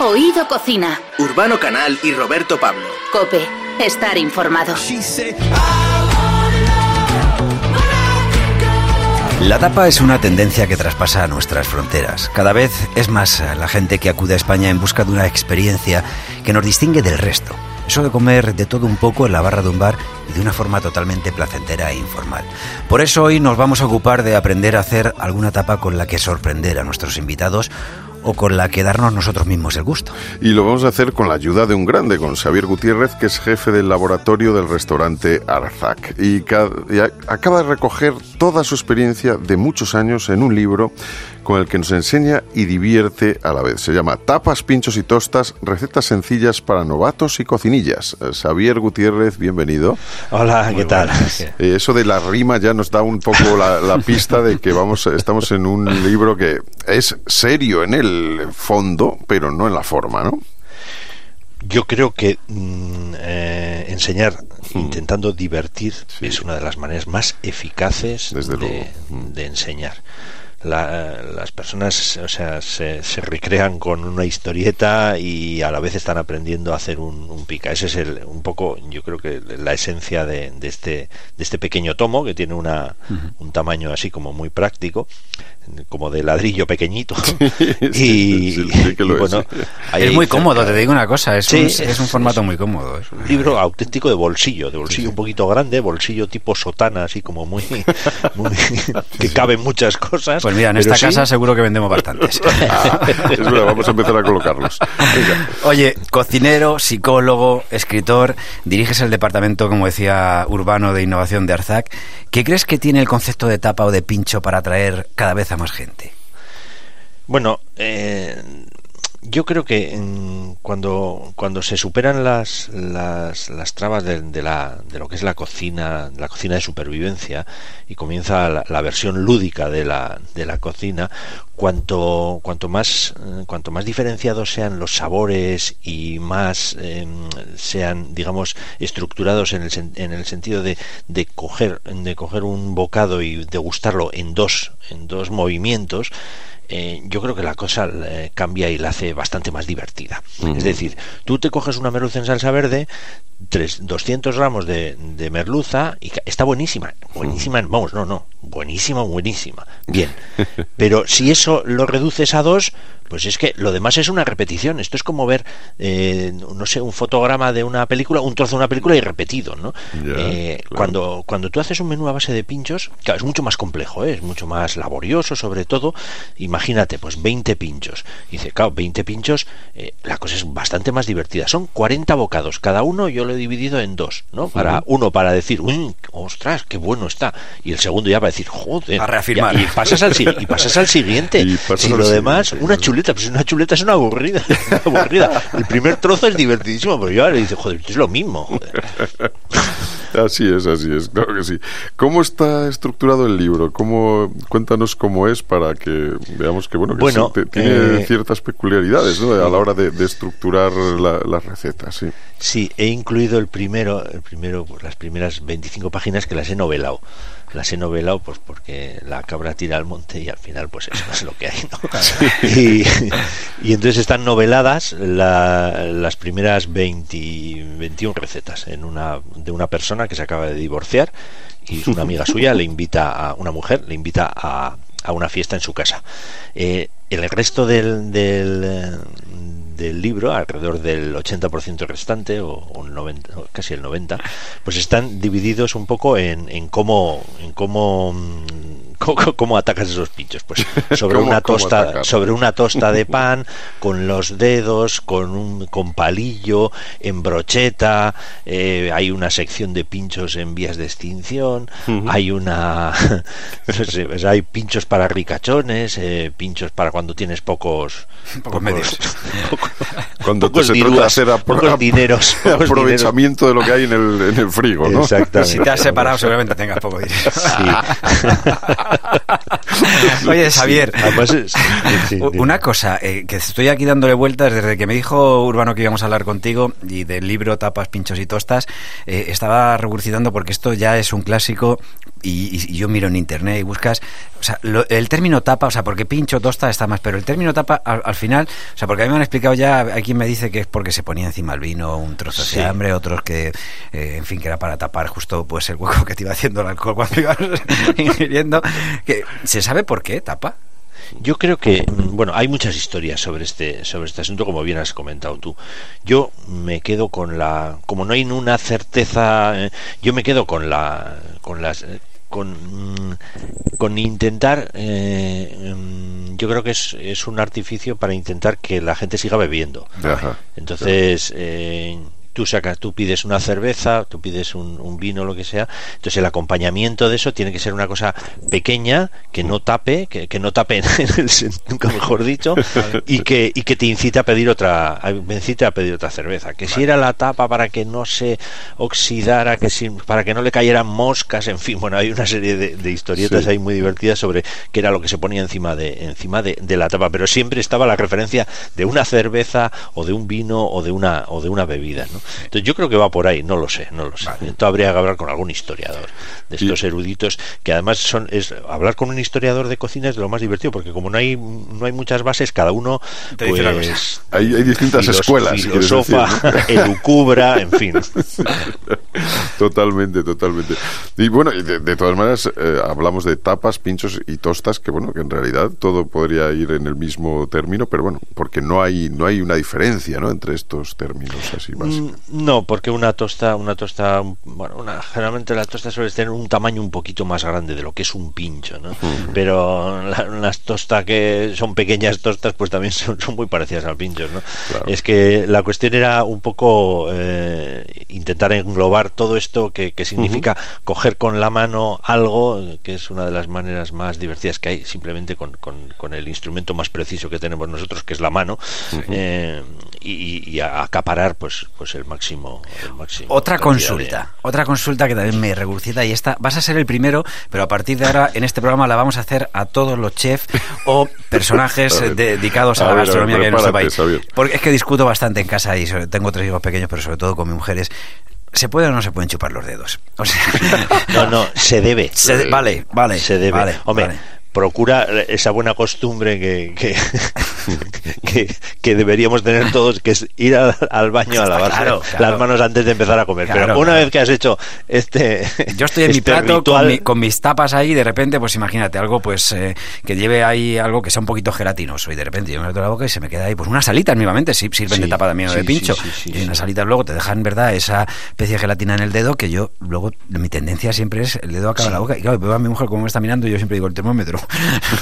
Oído Cocina. Urbano Canal y Roberto Pablo. Cope. Estar informado. La tapa es una tendencia que traspasa nuestras fronteras. Cada vez es más la gente que acude a España en busca de una experiencia que nos distingue del resto. Eso de comer de todo un poco en la barra de un bar y de una forma totalmente placentera e informal. Por eso hoy nos vamos a ocupar de aprender a hacer alguna tapa con la que sorprender a nuestros invitados o con la que darnos nosotros mismos el gusto. Y lo vamos a hacer con la ayuda de un grande, con Xavier Gutiérrez, que es jefe del laboratorio del restaurante Arzac. Y, y acaba de recoger toda su experiencia de muchos años en un libro con el que nos enseña y divierte a la vez. Se llama Tapas, Pinchos y Tostas, recetas sencillas para novatos y cocinillas. Eh, Xavier Gutiérrez, bienvenido. Hola, ¿qué tal? Eh, eso de la rima ya nos da un poco la, la, pista de que vamos, estamos en un libro que es serio en el fondo, pero no en la forma, ¿no? Yo creo que mm, eh, enseñar hmm. intentando divertir es una de las maneras más eficaces de, de enseñar. Las personas o sea, se, recrean con una historieta y a la vez están aprendiendo a hacer un, pica. Ese es el, un poco, yo creo que la esencia de, este, de este pequeño tomo que tiene una, un tamaño así como muy práctico como de ladrillo pequeñito. Y, bueno es muy cómodo te digo una cosa es, un, es un formato muy cómodo es un libro auténtico de bolsillo de bolsillo un poquito grande bolsillo tipo sotana así como muy, que caben muchas cosas pues mira en esta casa seguro que vendemos bastantes. Es verdad vamos a empezar a colocarlos. Oye cocinero psicólogo escritor diriges el departamento como decía urbano de innovación de Arzac. ¿qué crees que tiene el concepto de tapa o de pincho para atraer cada vez a más gente? Bueno, eh, yo creo que cuando, cuando se superan las, las, las trabas de, la, de lo que es la cocina, la cocina de supervivencia, y comienza la, versión lúdica de la, de la cocina, cuanto, cuanto, más, eh, cuanto más diferenciados sean los sabores y más em, sean, digamos, estructurados en el, en el sentido de, de, coger, de coger un bocado y degustarlo en dos, en dos movimientos, eh, yo creo que la cosa eh, cambia y la hace bastante más divertida. Es decir, tú te coges una merluza en salsa verde, tres, 200 gramos de, de, merluza y está buenísima, buenísima, vamos, no, no, buenísima, buenísima, bien. Pero si eso lo reduces a dos, pues es que lo demás es una repetición. Esto es como ver, eh, no sé, un fotograma de una película, un trozo de una película y repetido, ¿no? Eh, cuando, cuando tú haces un menú a base de pinchos, claro, es mucho más complejo, ¿eh? es mucho más laborioso, sobre todo. Imagínate, pues 20 pinchos. Y dice, claro, 20 pinchos, la cosa es bastante más divertida. Son 40 bocados, cada uno yo lo he dividido en dos, ¿no? Para uno para decir, ostras, qué bueno está. Y el segundo ya para decir, joder. A reafirmar. y, pasas al, y pasas al siguiente. Y, lo demás, una chuleta pues una chuleta es una aburrida, aburrida. El primer trozo es divertidísimo, pero yo le dice, joder, es lo mismo. Así es, así es, claro que sí. ¿Cómo está estructurado el libro? ¿Cómo, cuéntanos cómo es para que veamos que bueno, que tiene eh, ciertas peculiaridades ¿no? a la hora de, estructurar las recetas. Sí. sí, he incluido el primero, el primero, pues, las primeras 25 páginas que las he novelado las he novelado pues porque la cabra tira al monte y al final pues eso es lo que hay ¿no? y, entonces están noveladas las primeras 20, 21 recetas en una de una persona que se acaba de divorciar y una amiga suya le invita a una mujer le invita a, a una fiesta en su casa eh, el resto del, del del libro, alrededor del 80% restante, o, un 90, casi el 90%, pues están divididos un poco en, en cómo, en cómo mm, ¿Cómo, atacas esos pinchos? Pues sobre una tosta, sobre una tosta de pan, con los dedos, con un con palillo, en brocheta, eh, hay una sección de pinchos en vías de extinción, hay una pues hay pinchos para ricachones, eh, pinchos para cuando tienes pocos, pocos, medios. cuando se trata de hacer dineros, aprovechamiento de lo que hay en el, en el frigo, ¿no? Si te has separado seguramente tengas poco dinero. Sí. Oye, sí, u- una cosa, eh, que estoy aquí dándole vueltas desde que me dijo Urbano que íbamos a hablar contigo y del libro Tapas, Pinchos y Tostas, eh, estaba regurgitando porque esto ya es un clásico y, y- y yo miro en internet y buscas, o sea, lo- el término tapa, o sea, porque pincho, tosta está más, pero el término tapa al, al final, o sea, porque a mí me han explicado ya, hay quien me dice que es porque se ponía encima el vino un trozo Sí. de hambre, otros que, eh, en fin, que era para tapar justo pues el hueco que te iba haciendo el alcohol cuando ibas ingiriendo. ¿Se sabe por qué tapa? Yo creo que, mm, bueno, hay muchas historias sobre este, sobre este asunto, como bien has comentado tú. Yo me quedo con la, como no hay una certeza, eh, yo me quedo con la, con las, eh, con, mm, con intentar, eh, mm, yo creo que es, es un artificio para intentar que la gente siga bebiendo. Ajá. Entonces, eh, tú sacas, tú pides una cerveza, tú pides un, un vino, lo que sea. Entonces, el acompañamiento de eso tiene que ser una cosa pequeña, que no tape, que, que no tape nunca mejor dicho, y que, y que te incite a pedir otra, me incite a pedir otra cerveza. Que si era la tapa para que no se oxidara, que si, para que no le cayeran moscas, en fin, bueno, hay una serie de, de historietas Sí. ahí muy divertidas sobre qué era lo que se ponía encima de, encima de, de la tapa, pero siempre estaba la referencia de una cerveza o de un vino o de una, o de una bebida, ¿no? Entonces yo creo que va por ahí, no lo sé, no lo sé. Esto habría que hablar con algún historiador de estos eruditos, que además son, es, hablar con un historiador de cocina es de lo más divertido, porque como no hay, no hay muchas bases, cada uno Te pues, Hay, hay distintas filos- escuelas. si quieres decir, filosofa, ¿no? elucubra, en fin. Totalmente, totalmente. Y bueno, de, de todas maneras, eh, hablamos de tapas, pinchos y tostas, que bueno, que en realidad todo podría ir en el mismo término, pero bueno, porque no hay, no hay una diferencia, ¿no? Entre estos términos así básicos. No, porque una tosta, una tosta, bueno, una, generalmente la tosta suele tener un tamaño un poquito más grande de lo que es un pincho, ¿no? Pero la- las tostas que son pequeñas tostas, pues también son, son muy parecidas al pincho, ¿no? Claro. Es que la cuestión era un poco eh, intentar englobar todo esto que, que significa coger con la mano algo, que es una de las maneras más divertidas que hay, simplemente con, con- con el instrumento más preciso que tenemos nosotros, que es la mano, eh, y, y a- acaparar pues, pues el máximo. el máximo Otra consulta, otra consulta que también me regurgita y esta, vas a ser el primero, pero a partir de ahora en este programa la vamos a hacer a todos los chefs o personajes A dedicados a, A la ver, a ver, gastronomía que Xavier. Porque es que discuto bastante en casa y sobre- tengo tres hijos pequeños, pero sobre todo con mis mujeres. ¿Se puede o no se pueden chupar los dedos? O sea, de- No, no, se debe. se- vale, vale. se debe. vale, Hombre, vale. procura esa buena costumbre que, que, que, que deberíamos tener todos, que es ir al, al baño a lavarse Claro, claro. las manos antes de empezar a comer. Claro, Pero una vez que has hecho este. Yo estoy en mi este plato con, mi- con mis tapas ahí y de repente, pues imagínate, algo pues eh, que lleve ahí algo que sea un poquito gelatinoso y de repente yo me meto la boca y se me queda ahí, pues unas salitas mismamente, sí, sirven de tapa también o sí, de pincho. sí, y unas salitas luego te dejan, ¿verdad? Esa especie de gelatina en el dedo que yo luego, mi tendencia siempre es el dedo acaba la boca. Y claro, veo a mi mujer cómo me está mirando y yo siempre digo el termómetro.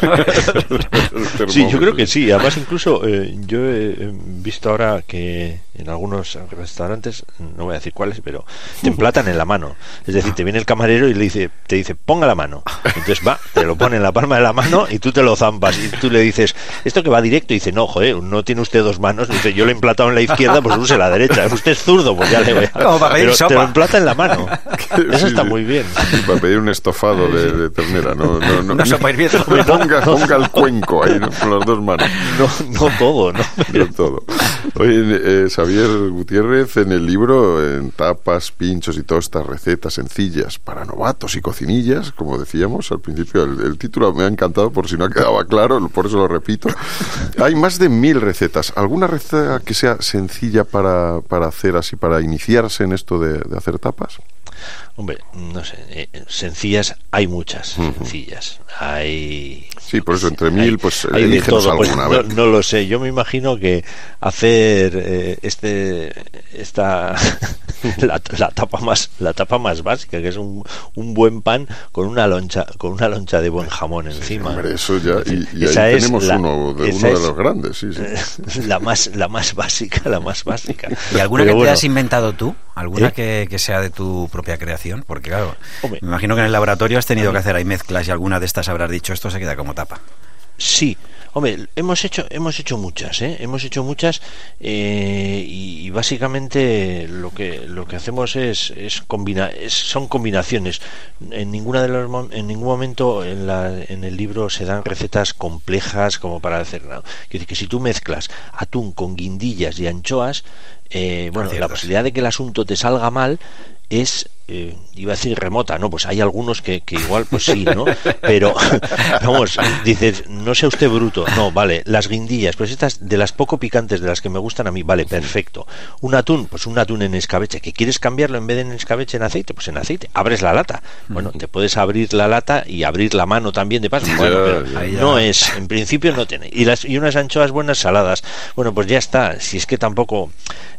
Sí, yo creo que sí. Además, incluso eh, yo he visto ahora que en algunos restaurantes, no voy a decir cuáles, pero te emplatan en la mano. Es decir, te viene el camarero y le dice, te dice, ponga la mano. Entonces va, te lo pone en la palma de la mano y tú te lo zampas. Y tú le dices, esto que va directo, y dice, no, joder, no tiene usted dos manos. Dice, yo le he emplatado en la izquierda, pues use la derecha. Usted es zurdo, pues ya le voy a. Como para pedir Pero sopa. te lo emplata en la mano. Eso está muy bien. Sí, para pedir un estofado de, de ternera, no, no, no, Una sopa hirviendo. Ponga, ponga el cuenco ahí ¿no? con las dos manos. No, no todo, ¿no? De todo. Oye, eh, Xavier Gutiérrez, en el libro, en tapas, pinchos y tostas, recetas sencillas para novatos y cocinillas, como decíamos al principio, el, el título me ha encantado por si no quedaba claro, por eso lo repito. Hay más de mil recetas. ¿Alguna receta que sea sencilla para, para hacer así, para iniciarse en esto de, de hacer tapas? Hombre, no sé, eh, sencillas hay muchas, sencillas. Hay Sí, por eso entre mil, pues hay de todo. Pues, no, no lo sé. Yo me imagino que hacer eh, este esta la, la tapa más la tapa más básica, que es un, un buen pan con una loncha con una loncha de buen jamón encima. Hombre, eso ya, y, y Esa ahí es tenemos la- uno de, uno de los grandes, sí, sí. la más la más básica, la más básica. ¿Y alguna Pero que bueno, te has inventado tú? ¿Alguna ¿Eh? que, que sea de tu propia creación? Porque claro, Hombre. me imagino que en el laboratorio has tenido que hacer ahí mezclas y alguna de estas habrás dicho, esto se queda como tapa. Sí, Hombre, hemos hecho, hemos hecho muchas, ¿eh? hemos hecho muchas eh, y, básicamente lo que lo que hacemos es, es, combina, son combinaciones. En ninguna de los, en ningún momento en, la, en el libro se dan recetas complejas como para hacer nada. Decir que si tú mezclas atún con guindillas y anchoas, eh, bueno, la posibilidad de que el asunto te salga mal es eh, iba a decir remota, no, pues hay algunos que, que, igual, pues sí, ¿no? Pero, vamos, dices, no sea usted bruto, no, vale, las guindillas, pues estas de las poco picantes, de las que me gustan a mí, vale, perfecto. Un atún, pues un atún en escabeche, que quieres cambiarlo en vez de en escabeche en aceite, pues en aceite, abres la lata. Bueno, te puedes abrir la lata y abrir la mano también de paso, bueno, pero no es, en principio no tiene. Y, las, y unas anchoas buenas saladas, bueno, pues ya está, si es que tampoco,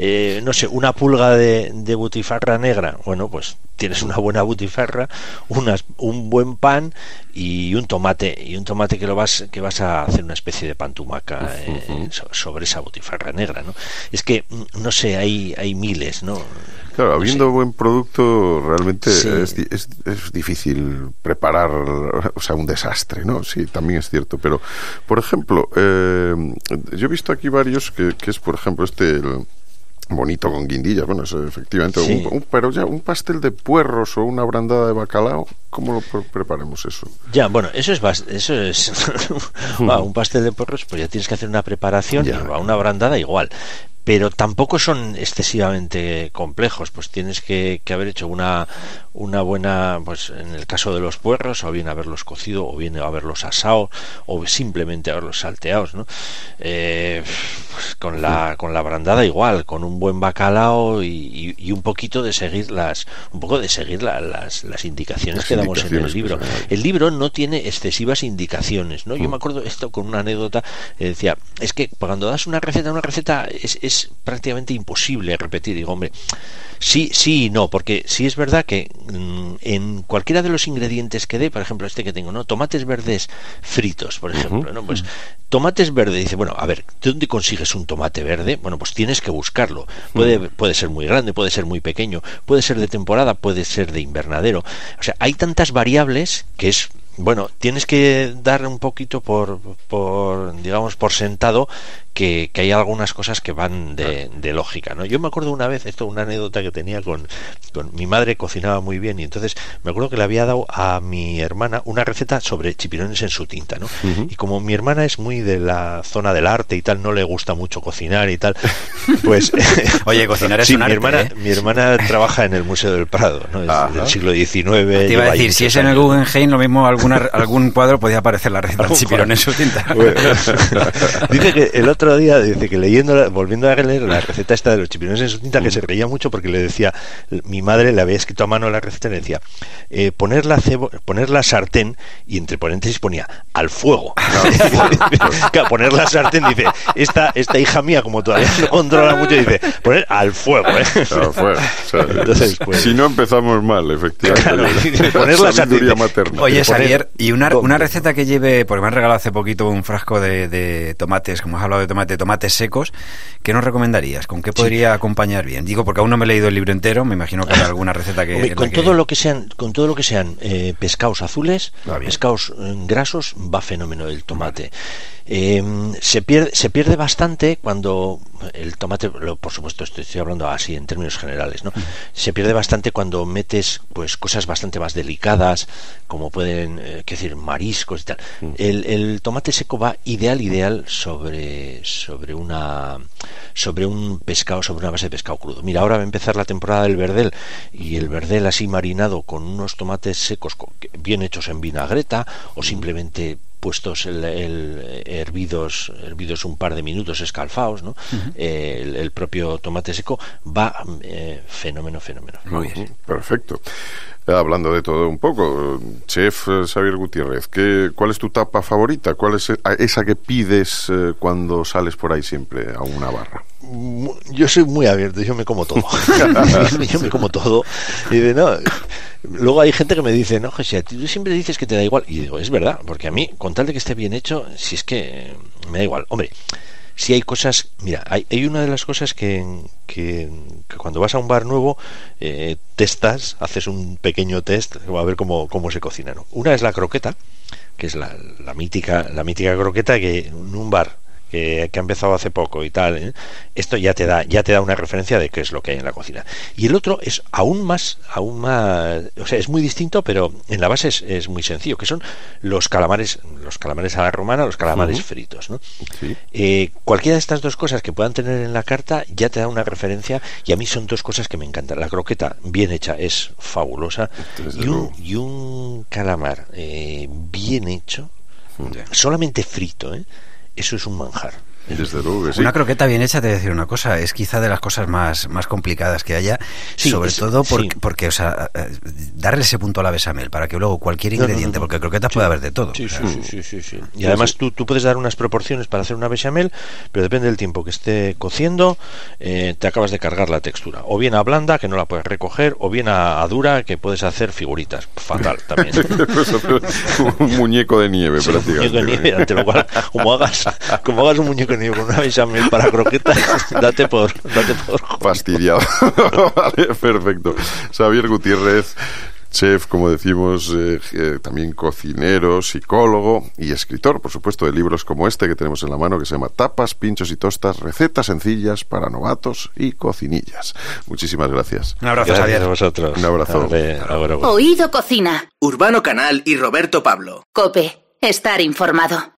eh, no sé, una pulga de, de butifarra negra, bueno, pues tienes una buena butifarra, unas, un buen pan y un tomate y un tomate que lo vas que vas a hacer una especie de pantumaca eh, sobre esa butifarra negra, ¿no? Es que mm, no sé, hay hay miles, ¿no? Claro, habiendo buen producto, realmente es, es, difícil preparar, o sea, un desastre, ¿no? Sí, también es cierto. Pero, por ejemplo, eh, yo he visto aquí varios que, que es, por ejemplo, este, bonito con guindillas. Bueno, es efectivamente, un, pero ya un pastel de puerros o una brandada de bacalao, ¿cómo lo preparemos eso? Ya, bueno, eso es eso es un pastel de puerros, pues ya tienes que hacer una preparación y una brandada igual pero tampoco son excesivamente complejos, pues tienes que, haber hecho una, una buena, pues en el caso de los puerros, o bien haberlos cocido, o bien haberlos asado, o simplemente haberlos salteados, ¿no? Eh, pues con la, con la brandada igual, con un buen bacalao y, y, un poquito de seguir las, un poco de seguir las, las indicaciones que damos en el libro. El libro no tiene excesivas indicaciones, ¿no? Yo mm. me acuerdo esto con una anécdota, eh, decía, es que cuando das una receta, una receta es prácticamente imposible repetir. Digo, hombre, sí, sí y no, porque sí es verdad que mm, en cualquiera de los ingredientes que dé, por ejemplo, este que tengo, ¿no? Tomates verdes fritos, por ejemplo, ¿no? Pues tomates verdes, dice, bueno, a ver, ¿de dónde consigues un tomate verde? Bueno, pues tienes que buscarlo. Puede, puede ser muy grande, puede ser muy pequeño, puede ser de temporada, puede ser de invernadero. O sea, hay tantas variables que es bueno, tienes que dar un poquito por, por digamos, por sentado que, hay algunas cosas que van de, lógica, ¿no? Yo me acuerdo una vez, esto una anécdota que tenía con, con, mi madre cocinaba muy bien y entonces me acuerdo que le había dado a mi hermana una receta sobre chipirones en su tinta, ¿no? Y como mi hermana es muy de la zona del arte y tal, no le gusta mucho cocinar y tal, pues... Oye, cocinar es sí, un mi hermana, ¿eh? mi hermana trabaja en el Museo del Prado, ¿no? del siglo XIX. Te iba a decir, si es en el Guggenheim, lo mismo alguna, algún cuadro podía aparecer la receta de chipirón en su tinta. dice que el otro día dice que leyendo, volviendo a leer la receta esta de los chipirones en su tinta, que se reía mucho porque le decía, mi madre le había escrito a mano la receta y le decía, eh, poner, la cebo, poner la sartén, y entre paréntesis ponía, al fuego. poner la sartén, dice, esta, esta hija mía, como todavía no controla mucho, dice, poner al fuego. ¿eh? Al fuego. Entonces, pues, si no empezamos mal, efectivamente. poner la sartén. Materna. Oye, Xavier, y una, una receta que lleve, porque me han regalado hace poquito un frasco de, de tomates, como has hablado de tomate, tomate tomates secos, ¿qué nos recomendarías? ¿Con qué podría acompañar bien? Digo, porque aún no me he leído el libro entero, me imagino que hay alguna receta que... con, todo lo que sean, con todo lo que sean eh, pescados azules, pescados eh, grasos, va fenómeno el tomate. Eh, se, pierde, se pierde bastante cuando el tomate, por supuesto estoy, hablando así en términos generales, ¿no? Se pierde bastante cuando metes pues cosas bastante más delicadas, como pueden, eh, decir, mariscos y tal. El, el, tomate seco va ideal, ideal sobre, sobre una sobre un pescado, sobre una base de pescado crudo. Mira, ahora va a empezar la temporada del verdel y el verdel así marinado con unos tomates secos bien hechos en vinagreta o simplemente puestos el, hervidos hervidos un par de minutos escalfados no el, propio tomate seco va eh, fenómeno fenómeno. Muy bien perfecto. Eh, hablando de todo un poco chef eh, Xavier Gutiérrez ¿qué, cuál es tu tapa favorita cuál es esa que pides cuando sales por ahí siempre a una barra yo soy muy abierto, yo me como todo. yo me como todo. Y de, no, luego hay gente que me dice, no, José, tú siempre dices que te da igual. Y digo, es verdad, porque a mí, con tal de que esté bien hecho, si es que me da igual. Hombre, si hay cosas, mira, hay, hay una de las cosas que, que, cuando vas a un bar nuevo, eh, testas, haces un pequeño test, a ver cómo, cómo se cocina. ¿no? Una es la croqueta que es la, la mítica, la mítica croqueta que en un bar que, ha empezado hace poco y tal, ¿eh? esto ya te da ya te da una referencia de qué es lo que hay en la cocina. Y el otro es aún más, aún más, o sea, es muy distinto, pero en la base es, muy sencillo, que son los calamares, los calamares a la romana, los calamares fritos, ¿no? Eh, cualquiera de estas dos cosas que puedan tener en la carta ya te da una referencia y a mí son dos cosas que me encantan. La croqueta bien hecha es fabulosa y un, y un, calamar eh, bien hecho, solamente frito, ¿eh? Eso es un manjar. Una croqueta bien hecha, te voy a decir una cosa, es quizá de las cosas más, más complicadas que haya, sobre todo porque, o sea, eh, darle ese punto a la besamel para que luego cualquier ingrediente, porque croquetas puede haber de todo. Sí, sí, sí, Y además tú, tú puedes dar unas proporciones para hacer una bechamel, pero depende del tiempo que esté cociendo, eh, te acabas de cargar la textura. O bien a blanda, que no la puedes recoger, o bien a, dura, que puedes hacer figuritas. Fatal también. un muñeco de nieve, prácticamente. Un muñeco de nieve, ante lo cual, como hagas, como hagas un muñeco con una bechamel para croquetas, date por, date por fastidiado. vale, perfecto. Xavier Gutiérrez, chef, como decimos, eh, eh, también cocinero, psicólogo y escritor, por supuesto, de libros como este que tenemos en la mano, que se llama Tapas, Pinchos y Tostas, recetas sencillas para novatos y cocinillas. Muchísimas gracias. Un abrazo, gracias a vosotros. Un abrazo. Oído Cocina. Urbano Canal y Roberto Pablo. Cope, estar informado.